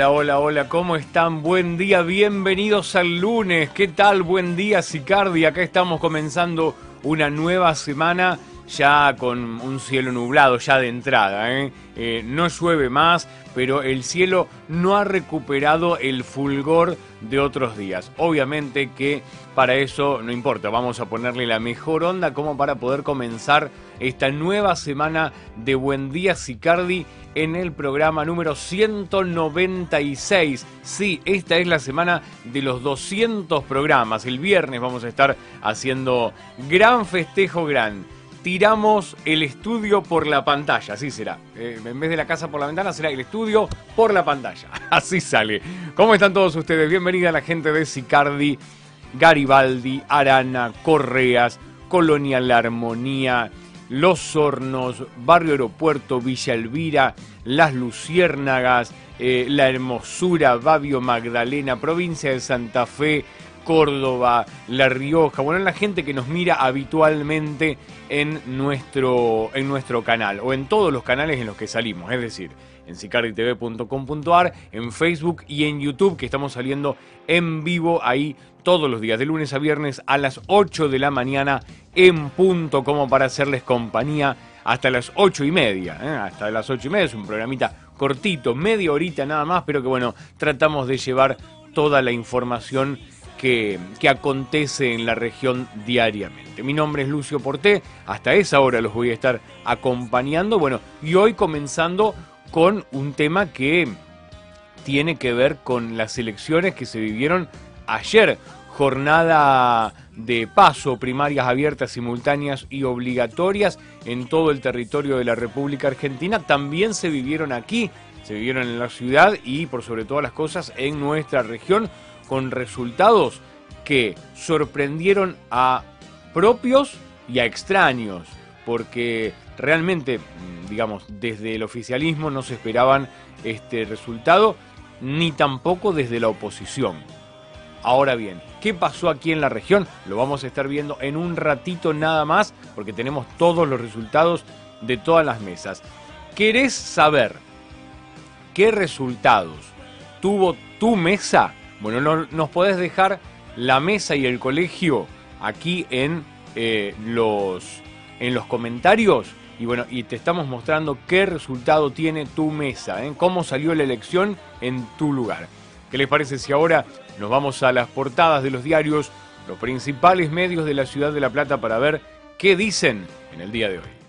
Hola, hola, hola, ¿cómo están? Buen día, bienvenidos al lunes. ¿Qué tal? Buen día, Sicardi. Acá estamos comenzando una nueva semana ya con un cielo nublado ya de entrada. ¿eh? Eh, no llueve más, pero el cielo no ha recuperado el fulgor de otros días. Obviamente que para eso no importa, vamos a ponerle la mejor onda como para poder comenzar esta nueva semana de Buen Día Sicardi en el programa número 196. Sí, esta es la semana de los 200 programas. El viernes vamos a estar haciendo gran festejo, gran tiramos el estudio por la pantalla, así será. Eh, en vez de la casa por la ventana, será el estudio por la pantalla. Así sale. ¿Cómo están todos ustedes? Bienvenida la gente de Sicardi, Garibaldi, Arana, Correas, Colonia La Armonía, Los Hornos, Barrio Aeropuerto, Villa Elvira, Las Luciérnagas, eh, La Hermosura, Babio Magdalena, provincia de Santa Fe, Córdoba, La Rioja, bueno, la gente que nos mira habitualmente en nuestro, en nuestro canal o en todos los canales en los que salimos, es decir, en sicarditv.com.ar, en Facebook y en YouTube, que estamos saliendo en vivo ahí todos los días, de lunes a viernes a las 8 de la mañana en punto, como para hacerles compañía hasta las 8 y media. ¿eh? Hasta las 8 y media es un programita cortito, media horita nada más, pero que bueno, tratamos de llevar toda la información que, acontece en la región diariamente. Mi nombre es Lucio Porté, hasta esa hora los voy a estar acompañando. Bueno, y hoy comenzando con un tema que tiene que ver con las elecciones que se vivieron ayer. Jornada de paso, primarias abiertas, simultáneas y obligatorias en todo el territorio de la República Argentina. También se vivieron aquí, se vivieron en la ciudad y por sobre todas las cosas en nuestra región con resultados que sorprendieron a propios y a extraños, porque realmente, mm, digamos, desde el oficialismo no se esperaban este resultado, ni tampoco desde la oposición. Ahora bien, ¿qué pasó aquí en la región? Lo vamos a estar viendo en un ratito nada más, porque tenemos todos los resultados de todas las mesas. ¿Querés saber qué resultados tuvo tu mesa? Bueno, nos podés dejar la mesa y el colegio aquí en, eh, los, en los comentarios. Y bueno, y te estamos mostrando qué resultado tiene tu mesa, ¿eh? cómo salió la elección en tu lugar. ¿Qué les parece si ahora nos vamos a las portadas de los diarios, los principales medios de la ciudad de La Plata para ver qué dicen en el día de hoy?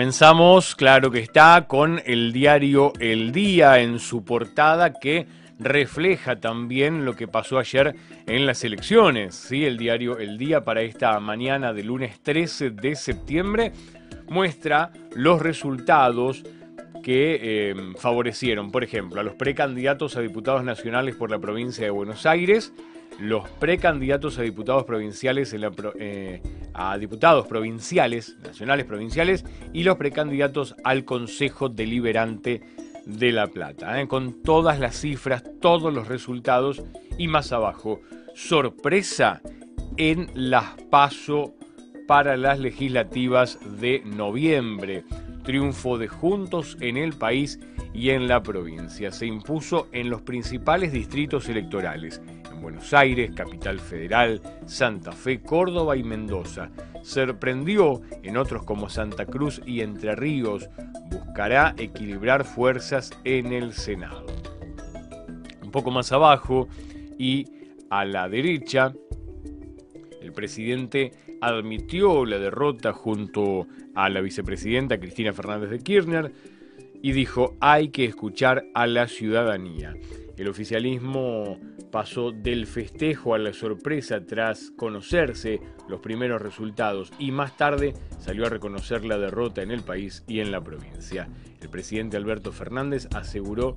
Comenzamos, claro que está, con el diario El Día en su portada que refleja también lo que pasó ayer en las elecciones. ¿sí? El diario El Día para esta mañana de lunes 13 de septiembre muestra los resultados que eh, favorecieron, por ejemplo, a los precandidatos a diputados nacionales por la provincia de Buenos Aires, los precandidatos a diputados provinciales eh, a diputados provinciales, nacionales provinciales, y los precandidatos al Consejo Deliberante de La Plata, ¿eh? con todas las cifras, todos los resultados y más abajo, sorpresa en las PASO para las legislativas de noviembre. Triunfo de Juntos en el país y en la provincia. Se impuso en los principales distritos electorales Buenos Aires, Capital Federal, Santa Fe, Córdoba y Mendoza. Sorprendió en otros como Santa Cruz y Entre Ríos. Buscará equilibrar fuerzas en el Senado. Un poco más abajo y a la derecha, el presidente admitió la derrota junto a la vicepresidenta Cristina Fernández de Kirchner y dijo hay que escuchar a la ciudadanía. El oficialismo pasó del festejo a la sorpresa tras conocerse los primeros resultados y más tarde salió a reconocer la derrota en el país y en la provincia. El presidente Alberto Fernández aseguró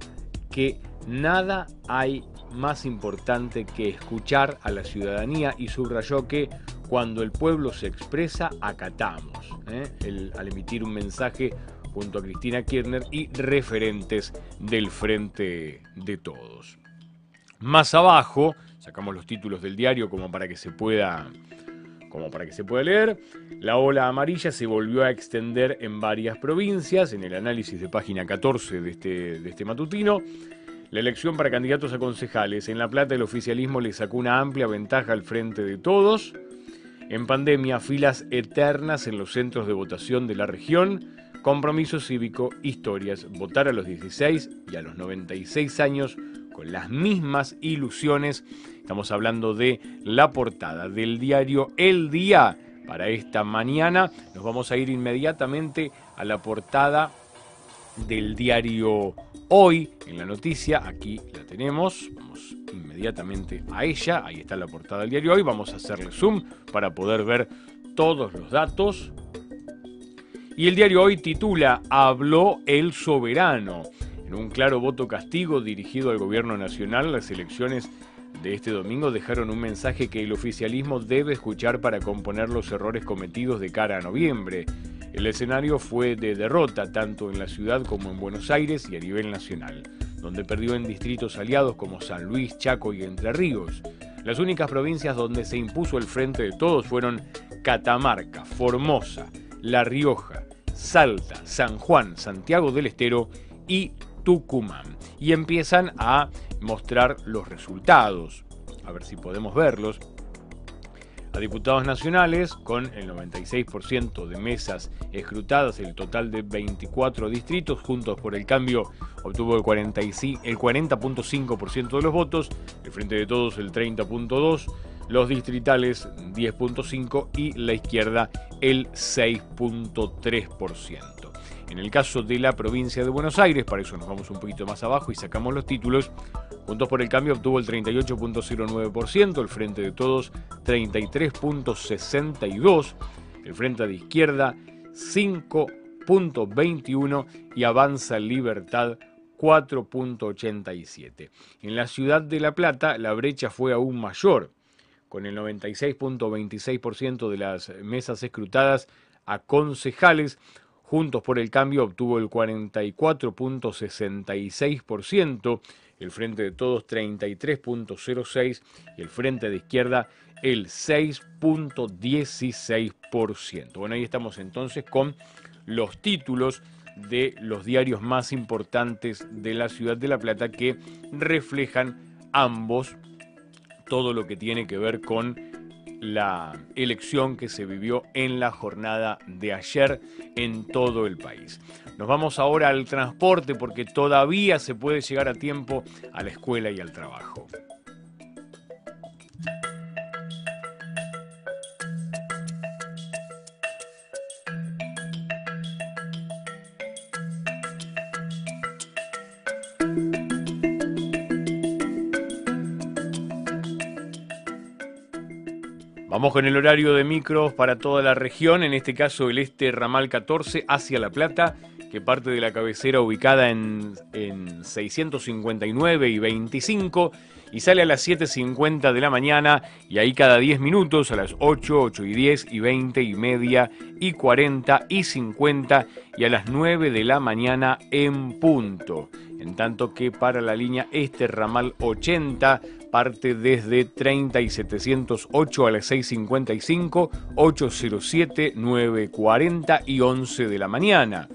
que nada hay más importante que escuchar a la ciudadanía y subrayó que cuando el pueblo se expresa, acatamos. ¿eh? al emitir un mensaje junto a Cristina Kirchner y referentes del Frente de Todos. Más abajo, sacamos los títulos del diario como para que se pueda como para que se pueda leer, la ola amarilla se volvió a extender en varias provincias, en el análisis de página 14 de este, de este matutino. La elección para candidatos a concejales. En La Plata el oficialismo le sacó una amplia ventaja al frente de todos. En pandemia, filas eternas en los centros de votación de la región. Compromiso cívico, historias, votar a los 16 y a los 96 años con las mismas ilusiones. Estamos hablando de la portada del diario El Día para esta mañana. Nos vamos a ir inmediatamente a la portada del diario Hoy en la noticia. Aquí la tenemos. Vamos inmediatamente a ella. Ahí está la portada del diario Hoy. Vamos a hacerle zoom para poder ver todos los datos. Y el diario Hoy titula Habló el soberano. Un claro voto castigo dirigido al gobierno nacional, las elecciones de este domingo dejaron un mensaje que el oficialismo debe escuchar para componer los errores cometidos de cara a noviembre. El escenario fue de derrota tanto en la ciudad como en Buenos Aires y a nivel nacional, donde perdió en distritos aliados como San Luis, Chaco y Entre Ríos. Las únicas provincias donde se impuso el frente de todos fueron Catamarca, Formosa, La Rioja, Salta, San Juan, Santiago del Estero y Tucumán. Y empiezan a mostrar los resultados. A ver si podemos verlos. A diputados nacionales, con el 96% de mesas escrutadas, el total de 24 distritos, Juntos por el Cambio obtuvo el 40.5% de los votos, el Frente de Todos el 30.2%, los distritales 10.5% y la izquierda el 6.3%. En el caso de la provincia de Buenos Aires, para eso nos vamos un poquito más abajo y sacamos los títulos, Juntos por el Cambio obtuvo el 38.09%, el Frente de Todos 33.62%, el Frente de Izquierda 5.21% y Avanza Libertad 4.87%. En la ciudad de La Plata la brecha fue aún mayor, con el 96.26% de las mesas escrutadas a concejales Juntos por el Cambio obtuvo el 44.66%, el Frente de Todos 33.06% y el Frente de Izquierda el 6.16%. Bueno, ahí estamos entonces con los títulos de los diarios más importantes de la ciudad de La Plata que reflejan ambos todo lo que tiene que ver con la elección que se vivió en la jornada de ayer en todo el país. Nos vamos ahora al transporte porque todavía se puede llegar a tiempo a la escuela y al trabajo. Vamos con el horario de micros para toda la región, en este caso el este ramal 14 hacia La Plata, que parte de la cabecera ubicada en, 659 y 25 y sale a las 7.50 de la mañana y ahí cada 10 minutos a las 8, 8 y 10 y 20 y media y 40 y 50 y a las 9 de la mañana en punto. En tanto que para la línea este ramal 80 parte desde 30 y 708 a las 6.55, 807, 9.40 y 11 de la mañana.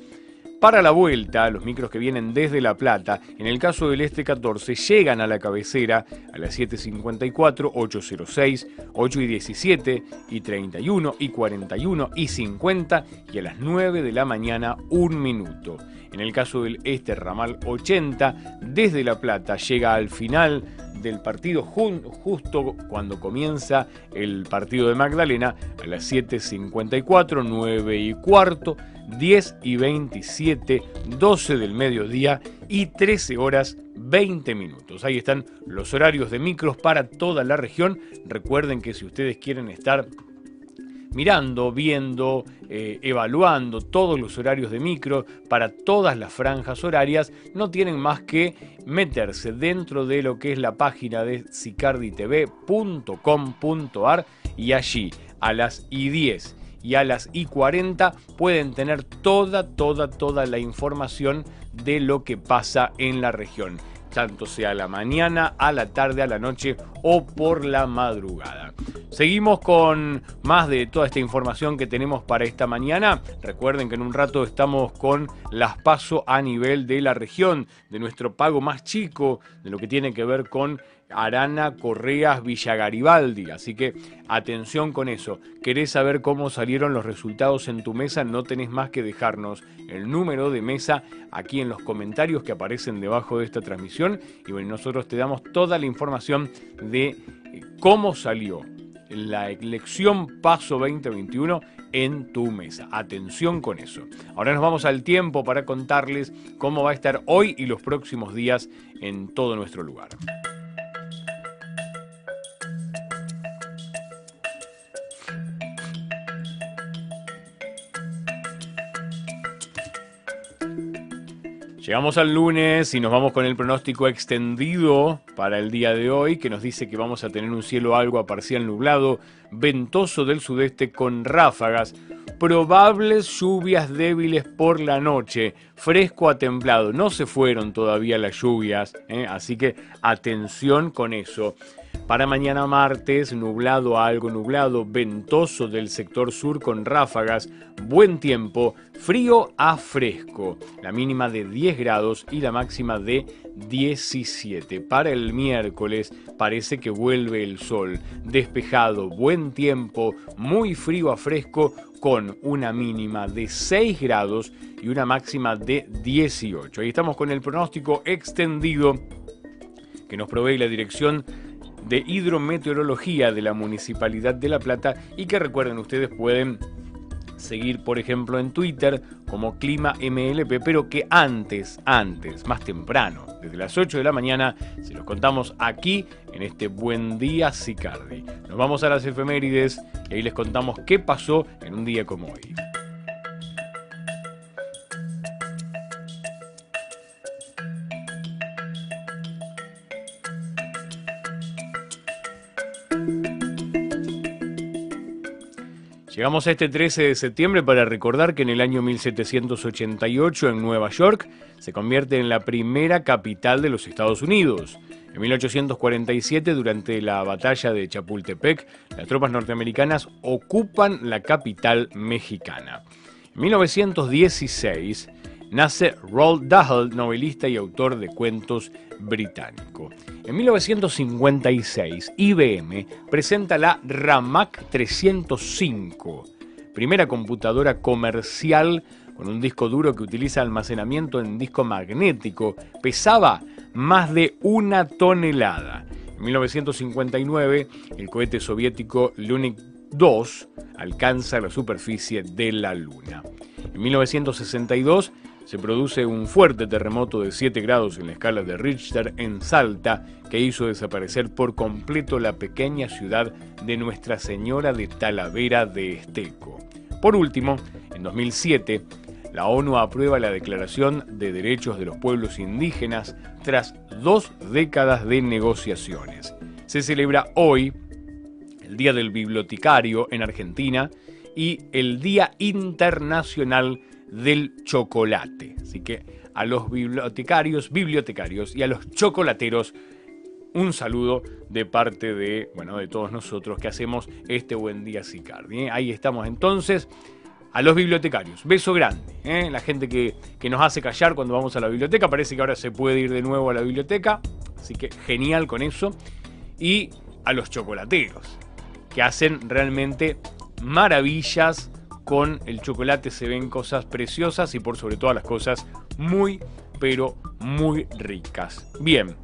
Para la vuelta, los micros que vienen desde La Plata, en el caso del Este 14, llegan a la cabecera a las 7.54, 8.06, 8 y 17 y 31 y 41 y 50 y a las 9 de la mañana un minuto. En el caso del Este Ramal 80, desde La Plata llega al final del partido justo cuando comienza el partido de Magdalena a las 7.54, 9 y cuarto, 10 y 27, 12 del mediodía y 13 horas 20 minutos. Ahí están los horarios de micros para toda la región. Recuerden que si ustedes quieren estar mirando, viendo, eh, evaluando todos los horarios de micro para todas las franjas horarias, no tienen más que meterse dentro de lo que es la página de sicarditv.com.ar y allí a las I10 y a las y 40 pueden tener toda, toda, toda la información de lo que pasa en la región tanto sea a la mañana, a la tarde, a la noche o por la madrugada. Seguimos con más de toda esta información que tenemos para esta mañana. Recuerden que en un rato estamos con las pasos a nivel de la región, de nuestro pago más chico, de lo que tiene que ver con Arana Correas Villa Garibaldi. Así que atención con eso. ¿Querés saber cómo salieron los resultados en tu mesa? No tenés más que dejarnos el número de mesa aquí en los comentarios que aparecen debajo de esta transmisión. Y bueno, nosotros te damos toda la información de eh, cómo salió la elección Paso 2021 en tu mesa. Atención con eso. Ahora nos vamos al tiempo para contarles cómo va a estar hoy y los próximos días en todo nuestro lugar. Llegamos al lunes y nos vamos con el pronóstico extendido para el día de hoy, que nos dice que vamos a tener un cielo algo a parcial nublado, ventoso del sudeste con ráfagas, probables lluvias débiles por la noche, fresco a templado. No se fueron todavía las lluvias, ¿eh? así que atención con eso. Para mañana martes, nublado a algo nublado, ventoso del sector sur con ráfagas, buen tiempo, frío a fresco, la mínima de 10 grados y la máxima de 17. Para el miércoles parece que vuelve el sol, despejado, buen tiempo, muy frío a fresco con una mínima de 6 grados y una máxima de 18. Ahí estamos con el pronóstico extendido que nos provee la dirección de hidrometeorología de la Municipalidad de La Plata y que recuerden ustedes pueden seguir por ejemplo en Twitter como Clima MLP, pero que antes, antes, más temprano, desde las 8 de la mañana, se los contamos aquí en este Buen Día Sicardi. Nos vamos a las efemérides y ahí les contamos qué pasó en un día como hoy. Llegamos a este 13 de septiembre para recordar que en el año 1788 en Nueva York se convierte en la primera capital de los Estados Unidos. En 1847, durante la batalla de Chapultepec, las tropas norteamericanas ocupan la capital mexicana. En 1916, nace Roald Dahl, novelista y autor de cuentos británico. En 1956, IBM presenta la RAMAC 305, primera computadora comercial con un disco duro que utiliza almacenamiento en disco magnético. Pesaba más de una tonelada. En 1959, el cohete soviético Lunik 2 alcanza la superficie de la Luna. En 1962, se produce un fuerte terremoto de 7 grados en la escala de Richter en Salta que hizo desaparecer por completo la pequeña ciudad de Nuestra Señora de Talavera de Esteco. Por último, en 2007, la ONU aprueba la Declaración de Derechos de los Pueblos Indígenas tras dos décadas de negociaciones. Se celebra hoy el Día del Bibliotecario en Argentina y el Día Internacional del chocolate. Así que a los bibliotecarios, bibliotecarios y a los chocolateros, un saludo de parte de, bueno, de todos nosotros que hacemos este buen día Sicardi. ¿eh? Ahí estamos entonces. A los bibliotecarios, beso grande. ¿eh? La gente que, que nos hace callar cuando vamos a la biblioteca. Parece que ahora se puede ir de nuevo a la biblioteca. Así que genial con eso. Y a los chocolateros, que hacen realmente maravillas con el chocolate se ven cosas preciosas y por sobre todas las cosas muy, pero muy ricas. Bien,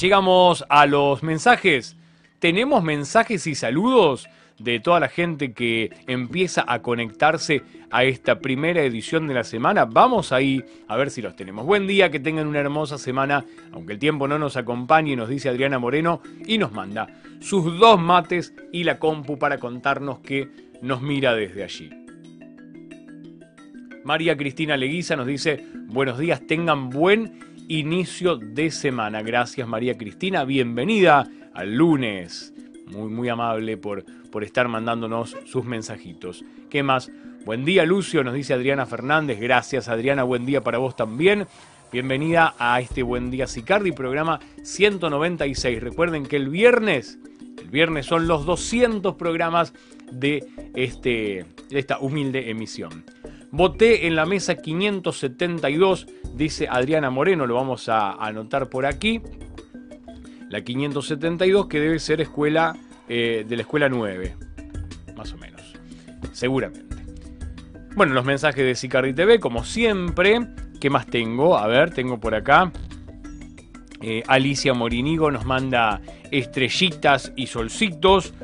llegamos a los mensajes. Tenemos mensajes y saludos de toda la gente que empieza a conectarse a esta primera edición de la semana. Vamos ahí a ver si los tenemos. Buen día, que tengan una hermosa semana, aunque el tiempo no nos acompañe, nos dice Adriana Moreno y nos manda sus dos mates y la compu para contarnos que nos mira desde allí. María Cristina Leguiza nos dice, buenos días, tengan buen inicio de semana. Gracias María Cristina, bienvenida al lunes. muy, muy amable por, por estar mandándonos sus mensajitos. ¿Qué más? Buen día, Lucio, nos dice Adriana Fernández. Gracias, Adriana. Buen día para vos también. Bienvenida a este Buen Día Sicardi, programa 196. Recuerden que el viernes, el viernes son los 200 programas de, este, esta humilde emisión. Voté en la mesa 572, dice Adriana Moreno, lo vamos a anotar por aquí. La 572 que debe ser escuela eh, de la escuela 9, más o menos, seguramente. Bueno, los mensajes de Sicardi TV, como siempre. ¿Qué más tengo? A ver, tengo por acá. Eh, Alicia Morinigo nos manda estrellitas y solcitos.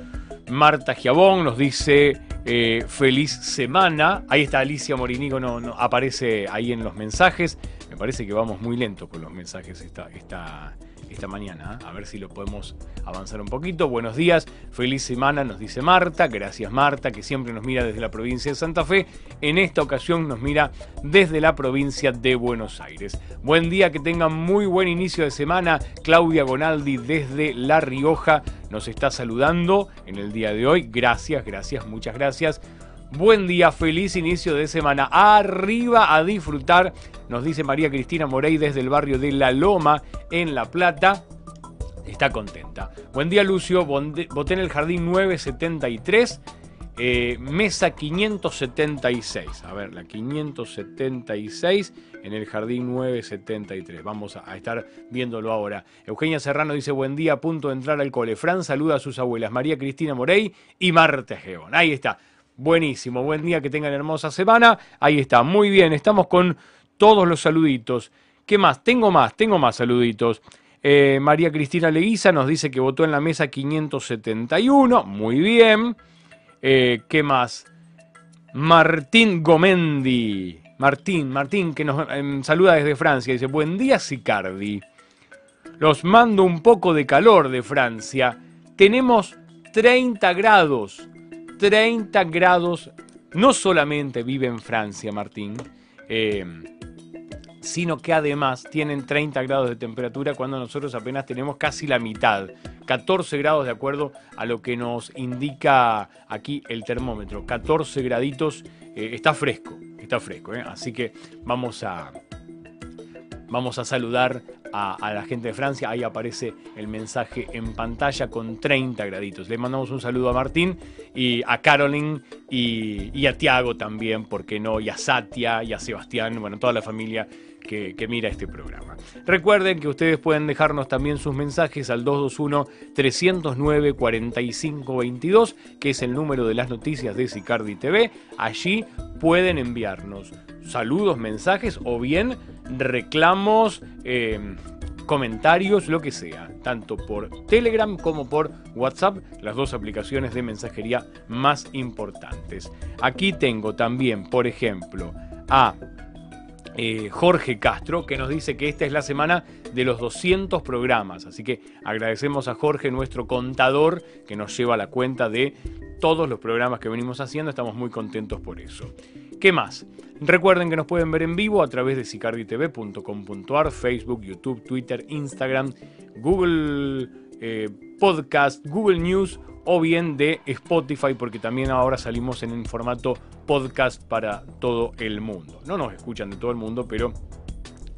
Marta Giabón nos dice eh, feliz semana. Ahí está Alicia Morinigo, no, no, aparece ahí en los mensajes. Me parece que vamos muy lento con los mensajes esta, esta, esta mañana. A ver si lo podemos avanzar un poquito. Buenos días, feliz semana, nos dice Marta. Gracias Marta, que siempre nos mira desde la provincia de Santa Fe. En esta ocasión nos mira desde la provincia de Buenos Aires. Buen día, que tengan muy buen inicio de semana. Claudia Gonaldi desde La Rioja nos está saludando en el día de hoy. Gracias, gracias, muchas gracias. Buen día, feliz inicio de semana. Arriba a disfrutar, nos dice María Cristina Morey desde el barrio de La Loma, en La Plata. Está contenta. Buen día, Lucio. Voté en el jardín 973. Eh, mesa 576. A ver, la 576 en el jardín 973. Vamos a, estar viéndolo ahora. Eugenia Serrano dice: Buen día, a punto de entrar al cole. Fran saluda a sus abuelas, María Cristina Morey y Marta Geón. Ahí está. Buenísimo, buen día, que tengan hermosa semana. Ahí está, muy bien, estamos con todos los saluditos. ¿Qué más? Tengo más, tengo más saluditos. Eh, María Cristina Leguiza nos dice que votó en la mesa 571, muy bien. Eh, ¿Qué más? Martín Gomendi. Martín, Martín, que nos em, saluda desde Francia. Dice, buen día, Sicardi. Los mando un poco de calor de Francia. Tenemos 30 grados. 30 grados, no solamente vive en Francia, Martín, eh, sino que además tienen 30 grados de temperatura cuando nosotros apenas tenemos casi la mitad, 14 grados de acuerdo a lo que nos indica aquí el termómetro, 14 graditos, eh, está fresco, está fresco, eh, así que vamos a, vamos a saludar a, la gente de Francia. Ahí aparece el mensaje en pantalla con 30 graditos. Le mandamos un saludo a Martín y a Caroline y, a Tiago también, ¿por qué no? Y a Satia y a Sebastián, bueno, toda la familia que, mira este programa. Recuerden que ustedes pueden dejarnos también sus mensajes al 221-309-4522, que es el número de las noticias de Sicardi TV. Allí pueden enviarnos saludos, mensajes o bien reclamos, eh, comentarios, lo que sea, tanto por Telegram como por WhatsApp, las dos aplicaciones de mensajería más importantes. Aquí tengo también, por ejemplo, a eh, Jorge Castro, que nos dice que esta es la semana de los 200 programas. Así que agradecemos a Jorge, nuestro contador, que nos lleva la cuenta de todos los programas que venimos haciendo. Estamos muy contentos por eso. ¿Qué más? Recuerden que nos pueden ver en vivo a través de sicarditv.com.ar, Facebook, YouTube, Twitter, Instagram, Google eh, Podcast, Google News o bien de Spotify, porque también ahora salimos en un formato podcast para todo el mundo. No nos escuchan de todo el mundo, pero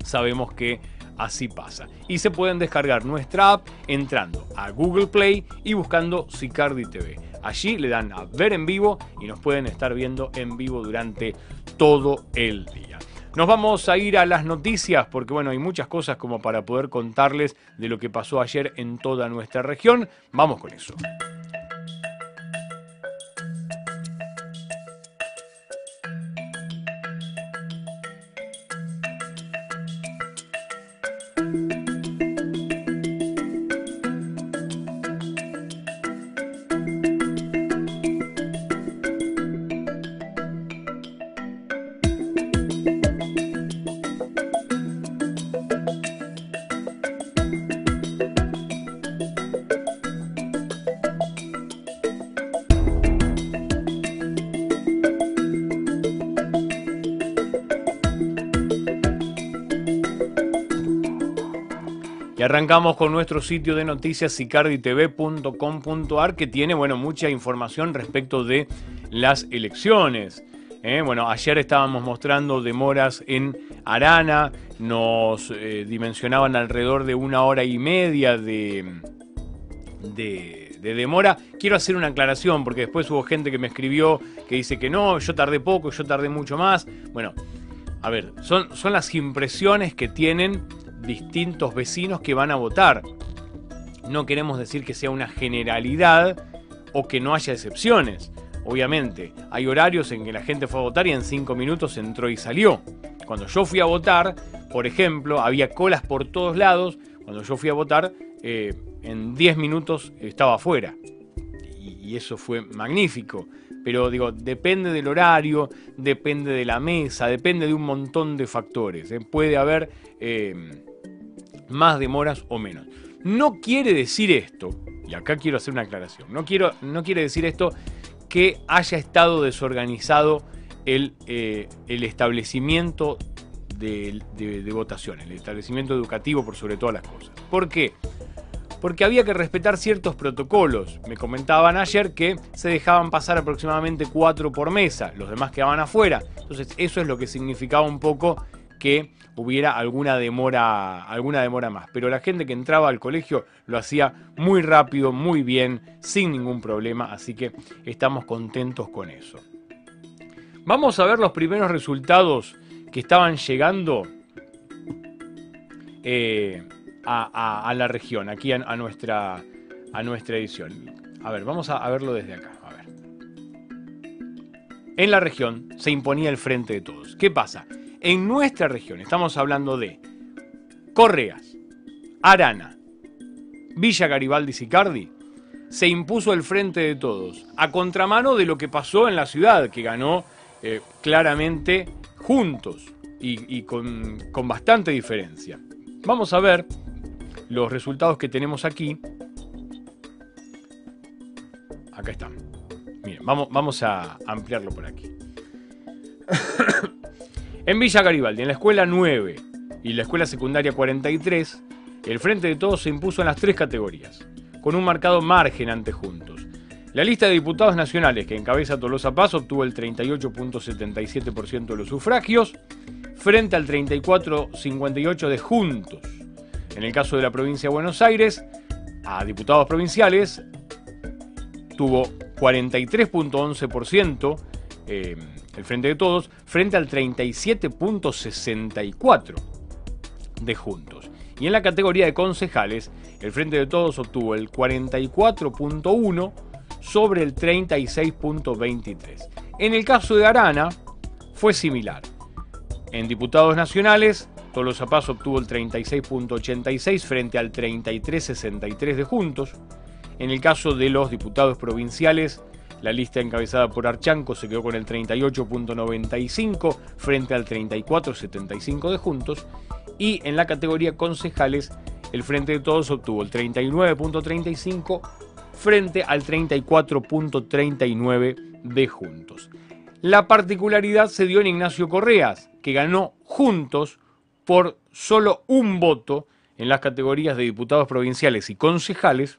sabemos que así pasa. Y se pueden descargar nuestra app entrando a Google Play y buscando Sicardi TV. Allí le dan a ver en vivo y nos pueden estar viendo en vivo durante todo el día. Nos vamos a ir a las noticias porque bueno, hay muchas cosas como para poder contarles de lo que pasó ayer en toda nuestra región. Vamos con eso. Arrancamos con nuestro sitio de noticias sicarditv.com.ar que tiene bueno, mucha información respecto de las elecciones. ¿eh? Bueno, ayer estábamos mostrando demoras en Arana, nos eh, dimensionaban alrededor de una hora y media de, de, de, demora. Quiero hacer una aclaración porque después hubo gente que me escribió que dice que no, yo tardé poco, yo tardé mucho más. Bueno, a ver, son, son las impresiones que tienen distintos vecinos que van a votar. No queremos decir que sea una generalidad o que no haya excepciones. Obviamente, hay horarios en que la gente fue a votar y en cinco minutos entró y salió. Cuando yo fui a votar, por ejemplo, había colas por todos lados. Cuando yo fui a votar, eh, en 10 minutos estaba afuera. Y, eso fue magnífico. Pero digo, depende del horario, depende de la mesa, depende de un montón de factores. ¿eh? Puede haber eh, más demoras o menos. No quiere decir esto, y acá quiero hacer una aclaración, no, quiero, no quiere decir esto que haya estado desorganizado el, eh, el establecimiento de, de, de, votación, el establecimiento educativo por sobre todas las cosas. ¿Por qué? Porque había que respetar ciertos protocolos. Me comentaban ayer que se dejaban pasar aproximadamente cuatro por mesa, los demás quedaban afuera. Entonces eso es lo que significaba un poco que hubiera alguna demora, alguna demora más. Pero la gente que entraba al colegio lo hacía muy rápido, muy bien, sin ningún problema, así que estamos contentos con eso. Vamos a ver los primeros resultados que estaban llegando eh, a, la región, aquí a, nuestra, a nuestra edición. A ver, vamos a, verlo desde acá. En la región se imponía el frente de todos. ¿Qué pasa? En nuestra región estamos hablando de Correas, Arana, Villa Garibaldi Sicardi, se impuso el frente de todos, a contramano de lo que pasó en la ciudad, que ganó eh, claramente juntos y, con, bastante diferencia. Vamos a ver los resultados que tenemos aquí. Acá están. Miren, vamos, vamos a ampliarlo por aquí. En Villa Garibaldi, en la escuela 9 y la escuela secundaria 43, el Frente de Todos se impuso en las tres categorías, con un marcado margen ante Juntos. La lista de diputados nacionales que encabeza Tolosa Paz obtuvo el 38.77% de los sufragios, frente al 34.58% de Juntos. En el caso de la provincia de Buenos Aires, a diputados provinciales tuvo 43.11%, eh, el Frente de Todos, frente al 37.64 de Juntos. Y en la categoría de concejales, el Frente de Todos obtuvo el 44.1 sobre el 36.23. En el caso de Arana, fue similar. En diputados nacionales, Tolosa Paz obtuvo el 36.86 frente al 33.63 de Juntos. En el caso de los diputados provinciales, la lista encabezada por Archanco se quedó con el 38.95 frente al 34.75 de Juntos. Y en la categoría concejales, el Frente de Todos obtuvo el 39.35 frente al 34.39 de Juntos. La particularidad se dio en Ignacio Correas, que ganó Juntos por solo un voto en las categorías de diputados provinciales y concejales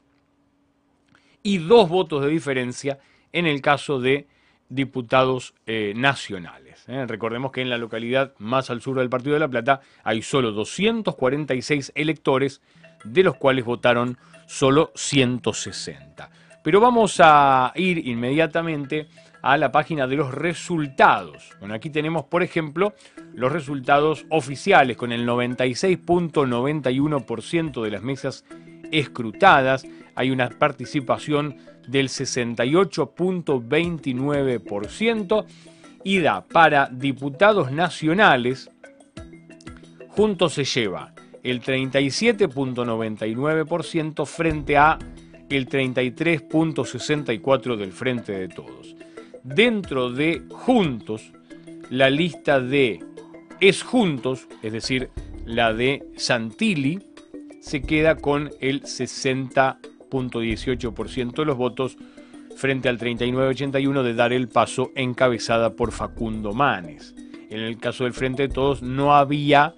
y dos votos de diferencia en el caso de diputados eh, nacionales. ¿eh? Recordemos que en la localidad más al sur del Partido de la Plata hay solo 246 electores, de los cuales votaron solo 160. Pero vamos a ir inmediatamente a la página de los resultados. Bueno, aquí tenemos, por ejemplo, los resultados oficiales con el 96.91% de las mesas escrutadas. Hay una participación del 68.29% y da para diputados nacionales, juntos se lleva el 37.99% frente a el 33.64% del Frente de Todos. Dentro de Juntos, la lista de Es Juntos, es decir, la de Santilli, se queda con el 60%. 18% de los votos frente al 39,81 de Dar el Paso encabezada por Facundo Manes. En el caso del Frente de Todos no había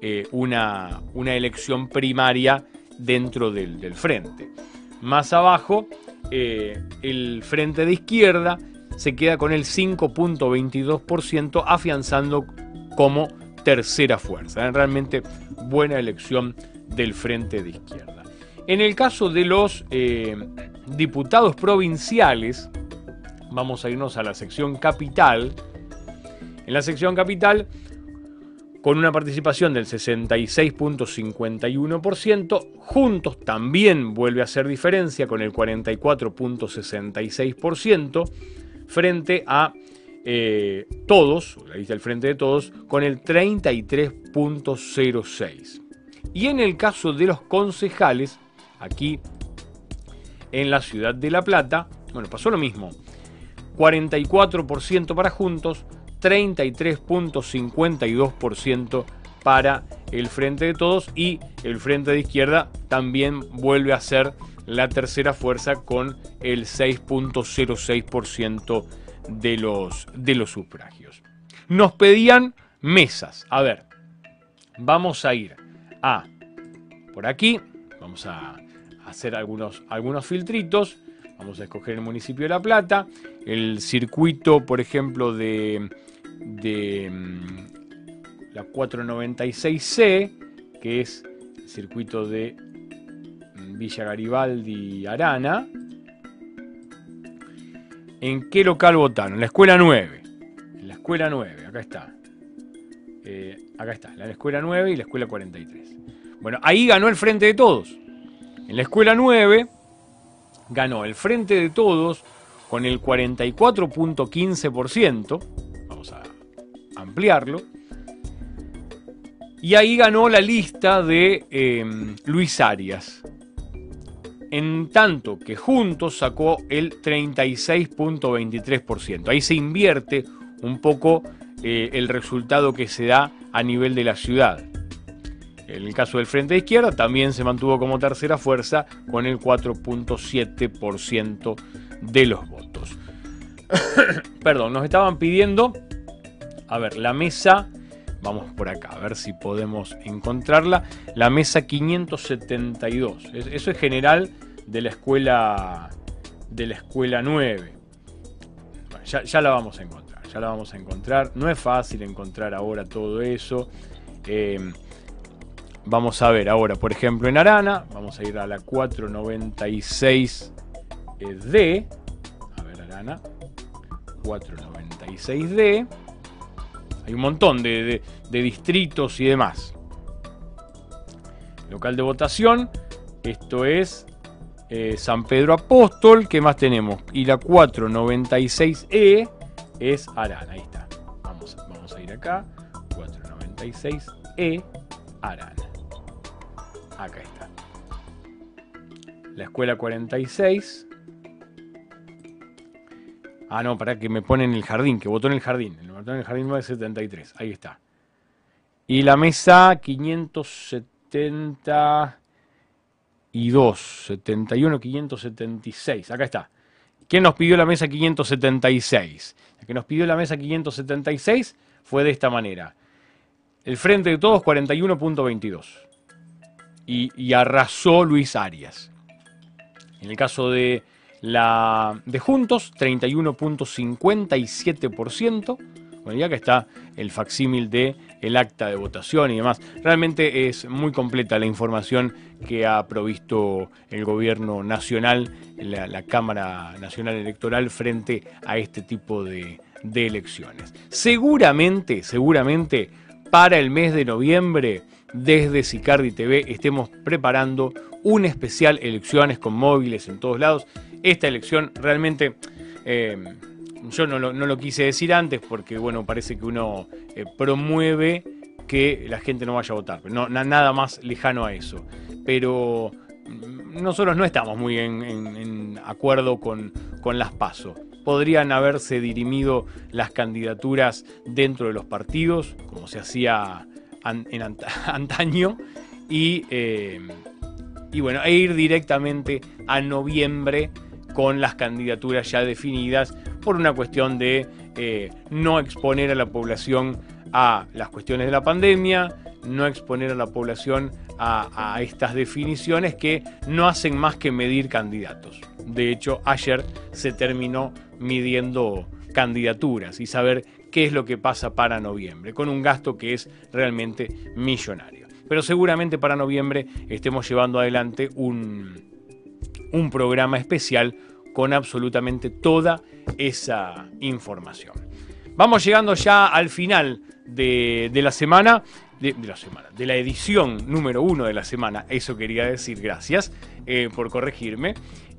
eh, una, una, elección primaria dentro del, frente. Más abajo, eh, el frente de izquierda se queda con el 5.22%, afianzando como tercera fuerza. Realmente buena elección del frente de izquierda. En el caso de los eh, diputados provinciales, vamos a irnos a la sección capital. En la sección capital, con una participación del 66.51%, Juntos también vuelve a hacer diferencia con el 44.66%, frente a eh, todos, la lista del frente de todos, con el 33.06. Y en el caso de los concejales, aquí en la ciudad de La Plata, bueno, pasó lo mismo. 44% para Juntos, 33.52% para el Frente de Todos y el Frente de Izquierda también vuelve a ser la tercera fuerza con el 6.06% de los, de los sufragios. Nos pedían mesas. A ver, vamos a ir a por aquí, vamos a hacer algunos, algunos filtritos. Vamos a escoger el municipio de La Plata, el circuito, por ejemplo, de, de mm, la 496C, que es el circuito de mm, Villa Garibaldi Arana. ¿En qué local votaron? En la escuela 9. En la escuela 9, acá está. Eh, acá está, la escuela 9 y la escuela 43. Bueno, ahí ganó el Frente de Todos. En la escuela 9 ganó el Frente de Todos con el 44.15%. Vamos a ampliarlo. Y ahí ganó la lista de em, Luis Arias en tanto que Juntos sacó el 36.23%. Ahí se invierte un poco eh, el resultado que se da a nivel de la ciudad. En el caso del Frente de Izquierda también se mantuvo como tercera fuerza con el 4.7% de los votos. Perdón, nos estaban pidiendo, a ver, la mesa, vamos por acá, a ver si podemos encontrarla, la mesa 572. Eso es general de la escuela de la escuela 9. ya, la vamos a encontrar, ya la vamos a encontrar. No es fácil encontrar ahora todo eso. Eh, vamos a ver ahora, por ejemplo, en Arana, vamos a ir a la 496D. A ver, Arana, 496D. Hay un montón de distritos y demás. Local de votación, esto es eh, San Pedro Apóstol, ¿qué más tenemos? Y la 496E es Arana, ahí está. Vamos, vamos a ir acá, 496E, Arana. Acá está. La escuela 46. Ah, no, para que me ponen el jardín, que votó en el jardín. El votó en el jardín 973, ahí está. Y la mesa 570 y 2, 71, 576. Acá está. ¿Quién nos pidió la mesa 576? El que nos pidió la mesa 576 fue de esta manera. El frente de todos 41.22. Y, arrasó Luis Arias. En el caso de la de Juntos, 31.57%. Bueno, ya que está el facsímil de el acta de votación y demás. Realmente es muy completa la información que ha provisto el gobierno nacional, la, Cámara Nacional Electoral frente a este tipo de, de elecciones. Seguramente, seguramente para el mes de noviembre desde Sicardi TV estemos preparando un especial elecciones con móviles en todos lados. Esta elección realmente eh, yo no lo, quise decir antes porque, bueno, parece que uno eh, promueve que la gente no vaya a votar. No, nada más lejano a eso. Pero mm, nosotros no estamos muy en, acuerdo con, las pasos. Podrían haberse dirimido las candidaturas dentro de los partidos, como se hacía en antaño, y, eh, y bueno, e ir directamente a noviembre con las candidaturas ya definidas por una cuestión de eh, no exponer a la población a las cuestiones de la pandemia, no exponer a la población a, estas definiciones que no hacen más que medir candidatos. De hecho, ayer se terminó midiendo candidaturas y saber qué es lo que pasa para noviembre, con un gasto que es realmente millonario. Pero seguramente para noviembre estemos llevando adelante un, un programa especial con absolutamente toda esa información. Vamos llegando ya al final de, la semana, de, la semana, de la edición número uno de la semana, eso quería decir, gracias eh, por corregirme.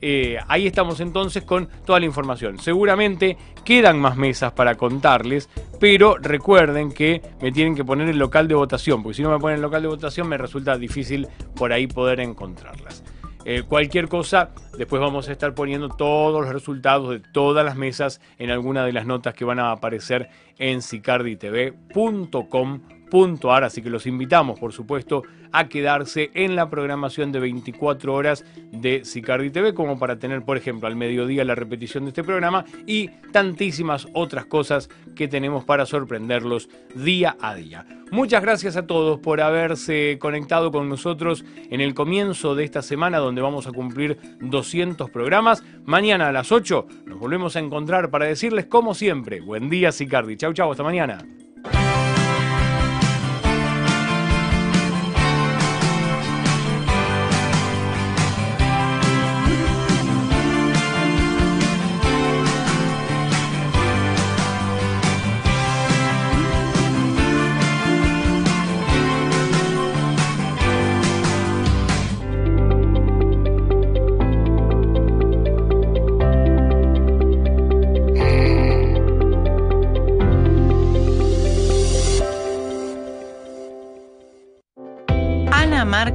Eh, ahí estamos entonces con toda la información. Seguramente quedan más mesas para contarles, pero recuerden que me tienen que poner el local de votación, porque si no me ponen el local de votación me resulta difícil por ahí poder encontrarlas. Eh, cualquier cosa, después vamos a estar poniendo todos los resultados de todas las mesas en alguna de las notas que van a aparecer en sicarditv.com Así que los invitamos, por supuesto, a quedarse en la programación de 24 horas de Sicardi TV, como para tener, por ejemplo, al mediodía la repetición de este programa y tantísimas otras cosas que tenemos para sorprenderlos día a día. Muchas gracias a todos por haberse conectado con nosotros en el comienzo de esta semana donde vamos a cumplir 200 programas. Mañana a las 8 nos volvemos a encontrar para decirles como siempre, buen día Sicardi. Chau, chau, hasta mañana.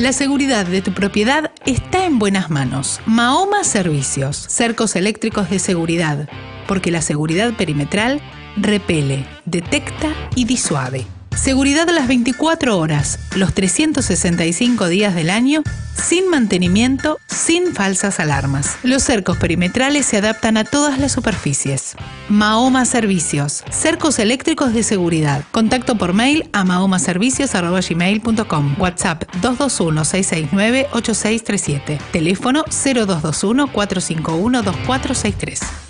La seguridad de tu propiedad está en buenas manos. Mahoma Servicios, cercos eléctricos de seguridad, porque la seguridad perimetral repele, detecta y disuade. Seguridad a las 24 horas, los 365 días del año, sin mantenimiento, sin falsas alarmas. Los cercos perimetrales se adaptan a todas las superficies. Mahoma Servicios, cercos eléctricos de seguridad. Contacto por mail a mahomaservicios.gmail.com. WhatsApp 221-669-8637. Teléfono 0221-451-2463.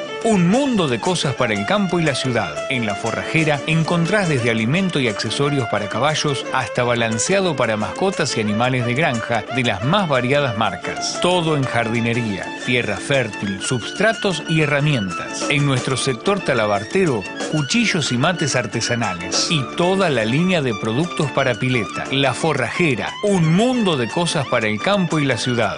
un mundo de cosas para el campo y la ciudad. En la forrajera encontrás desde alimento y accesorios para caballos hasta balanceado para mascotas y animales de granja de las más variadas marcas. Todo en jardinería, tierra fértil, substratos y herramientas. En nuestro sector talabartero, cuchillos y mates artesanales. Y toda la línea de productos para pileta. La forrajera, un mundo de cosas para el campo y la ciudad.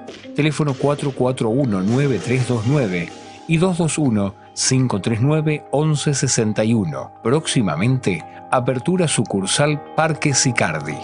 Teléfono 441-9329 y 221-539-1161. Próximamente, apertura sucursal Parque Sicardi.